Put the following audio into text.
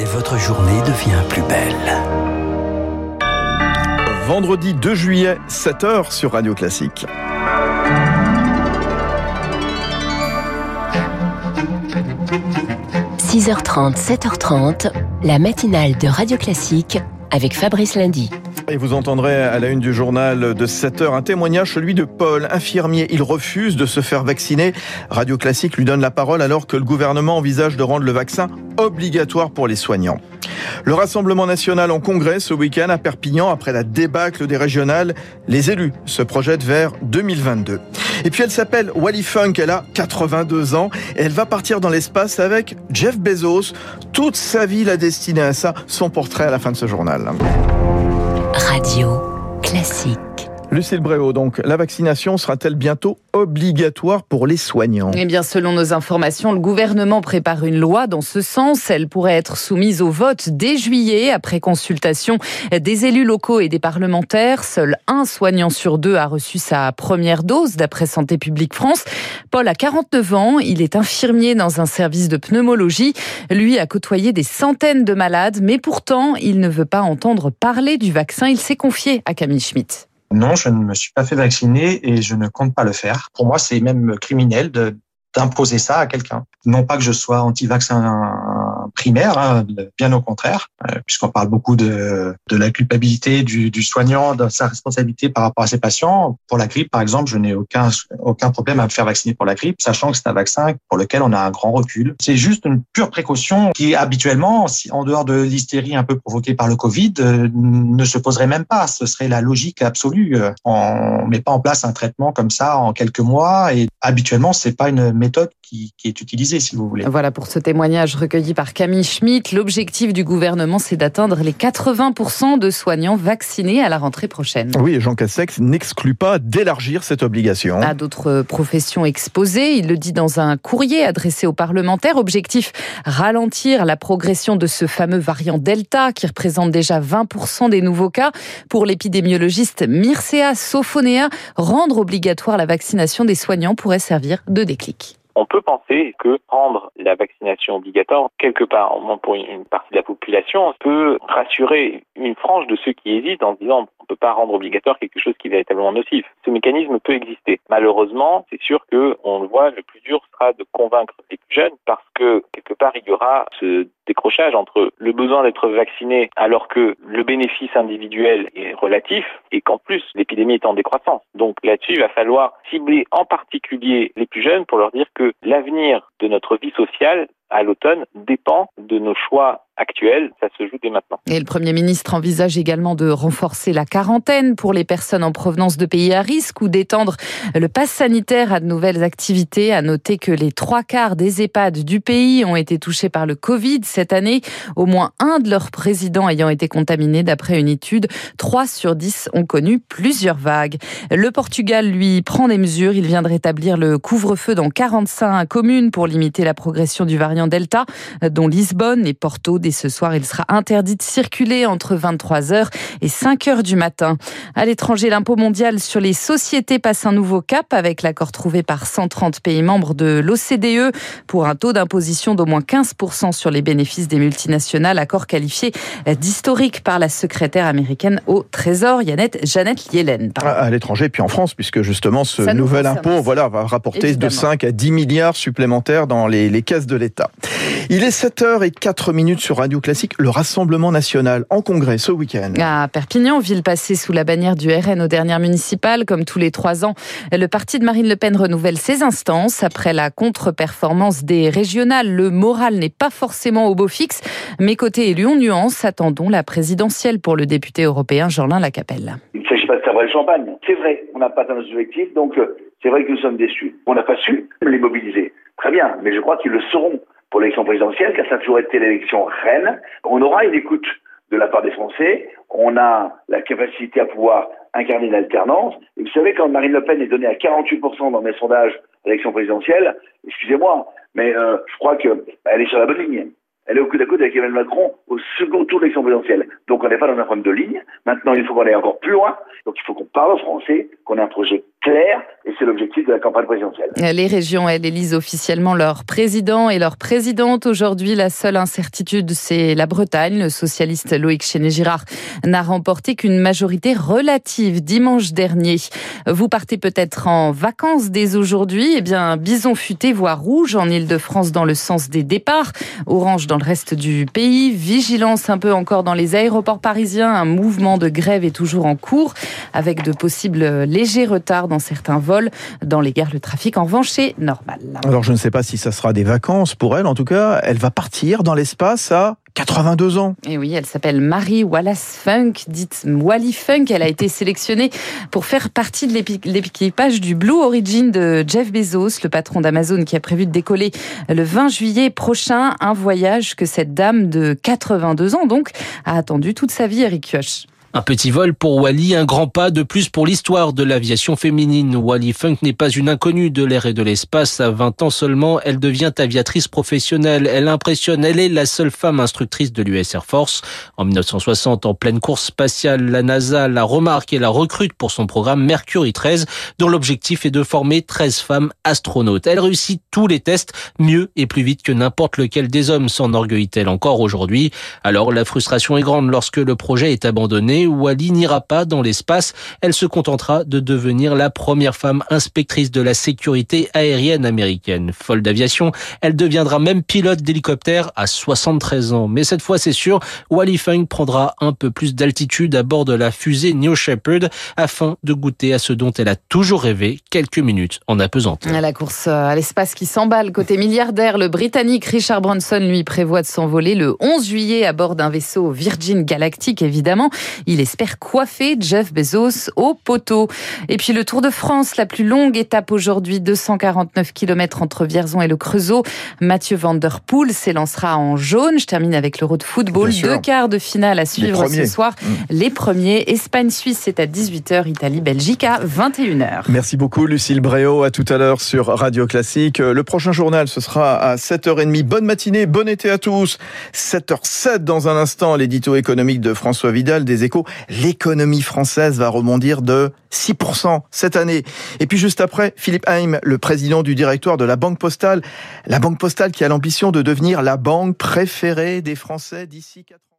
et votre journée devient plus belle. Vendredi 2 juillet, 7h sur Radio Classique. – 6h30, 7h30, la matinale de Radio Classique avec Fabrice Lundy. Et vous entendrez à la une du journal de 7 heures un témoignage, celui de Paul, infirmier. Il refuse de se faire vacciner. Radio Classique lui donne la parole alors que le gouvernement envisage de rendre le vaccin obligatoire pour les soignants. Le Rassemblement national en congrès ce week-end à Perpignan après la débâcle des régionales. Les élus se projettent vers 2022. Et puis elle s'appelle Wally Funk, elle a 82 ans et elle va partir dans l'espace avec Jeff Bezos. Toute sa vie la destinée à ça, son portrait à la fin de ce journal. Radio classique. Lucille Bréau, donc, la vaccination sera-t-elle bientôt obligatoire pour les soignants? Eh bien, selon nos informations, le gouvernement prépare une loi dans ce sens. Elle pourrait être soumise au vote dès juillet, après consultation des élus locaux et des parlementaires. Seul un soignant sur deux a reçu sa première dose, d'après Santé publique France. Paul a 49 ans, il est infirmier dans un service de pneumologie. Lui a côtoyé des centaines de malades, mais pourtant, il ne veut pas entendre parler du vaccin. Il s'est confié à Camille Schmitt. Non, je ne me suis pas fait vacciner et je ne compte pas le faire. Pour moi, c'est même criminel d'imposer ça à quelqu'un. Non pas que je sois anti-vaccin primaire, hein, bien au contraire, euh, puisqu'on parle beaucoup de, de la culpabilité du, du, soignant, de sa responsabilité par rapport à ses patients. Pour la grippe, par exemple, je n'ai aucun aucun problème à me faire vacciner pour la grippe, sachant que c'est un vaccin pour lequel on a un grand recul. C'est juste une pure précaution qui, habituellement, en dehors de l'hystérie un peu provoquée par le Covid, euh, ne se poserait même pas. Ce serait la logique absolue. On met pas en place un traitement comme ça en quelques mois et habituellement, c'est pas une méthode qui, qui, est utilisée, si vous voulez. Voilà pour ce témoignage recueilli par Camille Schmitt. L'objectif du gouvernement, c'est d'atteindre les 80% de soignants vaccinés à la rentrée prochaine. Oui, et Jean Cassex n'exclut pas d'élargir cette obligation. À d'autres professions exposées, il le dit dans un courrier adressé aux parlementaires. Objectif, ralentir la progression de ce fameux variant Delta qui représente déjà 20% des nouveaux cas. Pour l'épidémiologiste Mircea Sofonea, rendre obligatoire la vaccination des soignants servir de déclic on peut penser que rendre la vaccination obligatoire, quelque part, au moins pour une partie de la population, peut rassurer une frange de ceux qui hésitent en se disant on ne peut pas rendre obligatoire quelque chose qui est véritablement nocif. Ce mécanisme peut exister. Malheureusement, c'est sûr que on le voit, le plus dur sera de convaincre les plus jeunes parce que quelque part il y aura ce décrochage entre le besoin d'être vacciné alors que le bénéfice individuel est relatif et qu'en plus l'épidémie est en décroissance. Donc là-dessus, il va falloir cibler en particulier les plus jeunes pour leur dire que l'avenir de notre vie sociale à l'automne dépend de nos choix actuels. Ça se joue dès maintenant. Et le Premier ministre envisage également de renforcer la quarantaine pour les personnes en provenance de pays à risque ou d'étendre le pass sanitaire à de nouvelles activités. À noter que les trois quarts des EHPAD du pays ont été touchés par le Covid cette année. Au moins un de leurs présidents ayant été contaminé d'après une étude. Trois sur dix ont connu plusieurs vagues. Le Portugal, lui, prend des mesures. Il vient de rétablir le couvre-feu dans 45 communes pour limiter la progression du variant Delta, dont Lisbonne et Porto. Dès ce soir, il sera interdit de circuler entre 23h et 5h du matin. À l'étranger, l'impôt mondial sur les sociétés passe un nouveau cap avec l'accord trouvé par 130 pays membres de l'OCDE pour un taux d'imposition d'au moins 15% sur les bénéfices des multinationales, accord qualifié d'historique par la secrétaire américaine au Trésor, Yannette Jeannette Yellen. À l'étranger, puis en France, puisque justement ce nouvel impôt voilà, va rapporter de 5 à 10 milliards supplémentaires dans les, les caisses de l'État. Il est 7h04 minutes sur Radio Classique, le Rassemblement national en congrès ce week-end. À Perpignan, ville passée sous la bannière du RN aux dernières municipales, comme tous les trois ans, le parti de Marine Le Pen renouvelle ses instances. Après la contre-performance des régionales, le moral n'est pas forcément au beau fixe, mais côté élu, on nuance. Attendons la présidentielle pour le député européen Jean-Lin Lacapelle. Il ne s'agit pas de savoir le champagne. C'est vrai, on n'a pas atteint nos objectifs, donc euh, c'est vrai que nous sommes déçus. On n'a pas su les mobiliser. Très bien, mais je crois qu'ils le seront pour l'élection présidentielle, car ça a toujours été l'élection reine. On aura une écoute de la part des Français, on a la capacité à pouvoir incarner l'alternance. Et vous savez, quand Marine Le Pen est donnée à 48% dans mes sondages à l'élection présidentielle, excusez-moi, mais euh, je crois qu'elle est sur la bonne ligne. Elle est au coude à coude avec Emmanuel Macron au second tour de l'élection présidentielle. Donc on n'est pas dans un problème de ligne. Maintenant, il faut qu'on aille encore plus loin. Donc il faut qu'on parle français, qu'on ait un projet clair, et c'est l'objectif de la campagne présidentielle. Les régions, elles, élisent officiellement leur président et leur présidente. Aujourd'hui, la seule incertitude, c'est la Bretagne. Le socialiste Loïc Chéné-Girard n'a remporté qu'une majorité relative dimanche dernier. Vous partez peut-être en vacances dès aujourd'hui. Eh bien, bison futé voie rouge en Ile-de-France dans le sens des départs, orange dans le reste du pays, vigilance un peu encore dans les aéroports parisiens. Un mouvement de grève est toujours en cours avec de possibles légers retards dans certains vols. Dans les gares, le trafic en revanche est normal. Alors je ne sais pas si ça sera des vacances pour elle. En tout cas, elle va partir dans l'espace à 82 ans. Et oui, elle s'appelle Marie Wallace Funk, dite Wally Funk. Elle a été sélectionnée pour faire partie de l'équipage du Blue Origin de Jeff Bezos, le patron d'Amazon, qui a prévu de décoller le 20 juillet prochain. Un voyage que cette dame de 82 ans, donc, a attendu toute sa vie, Eric Kioch. Un petit vol pour Wally, un grand pas de plus pour l'histoire de l'aviation féminine. Wally Funk n'est pas une inconnue de l'air et de l'espace. À 20 ans seulement, elle devient aviatrice professionnelle. Elle impressionne. Elle est la seule femme instructrice de l'US Air Force. En 1960, en pleine course spatiale, la NASA la remarque et la recrute pour son programme Mercury 13, dont l'objectif est de former 13 femmes astronautes. Elle réussit tous les tests mieux et plus vite que n'importe lequel des hommes, s'enorgueillit-elle encore aujourd'hui. Alors la frustration est grande lorsque le projet est abandonné Wally n'ira pas dans l'espace. Elle se contentera de devenir la première femme inspectrice de la sécurité aérienne américaine. Folle d'aviation, elle deviendra même pilote d'hélicoptère à 73 ans. Mais cette fois, c'est sûr, Wally Funk prendra un peu plus d'altitude à bord de la fusée New Shepard afin de goûter à ce dont elle a toujours rêvé quelques minutes en apesanteur. La course à l'espace qui s'emballe côté milliardaire, le Britannique Richard Branson lui prévoit de s'envoler le 11 juillet à bord d'un vaisseau Virgin Galactic évidemment. Il espère coiffer Jeff Bezos au poteau. Et puis le Tour de France, la plus longue étape aujourd'hui, 249 km entre Vierzon et le Creusot. Mathieu Van Der Poel s'élancera en jaune. Je termine avec l'Euro de football. Deux quarts de finale à suivre ce soir. Mmh. Les premiers, Espagne-Suisse, c'est à 18h, Italie-Belgique à 21h. Merci beaucoup Lucille Bréau. À tout à l'heure sur Radio Classique. Le prochain journal, ce sera à 7h30. Bonne matinée, bon été à tous. 7h07 dans un instant, l'édito économique de François Vidal des Échos l'économie française va rebondir de 6% cette année. Et puis juste après, Philippe Haim, le président du directoire de la Banque Postale, la Banque Postale qui a l'ambition de devenir la banque préférée des Français d'ici 4 ans.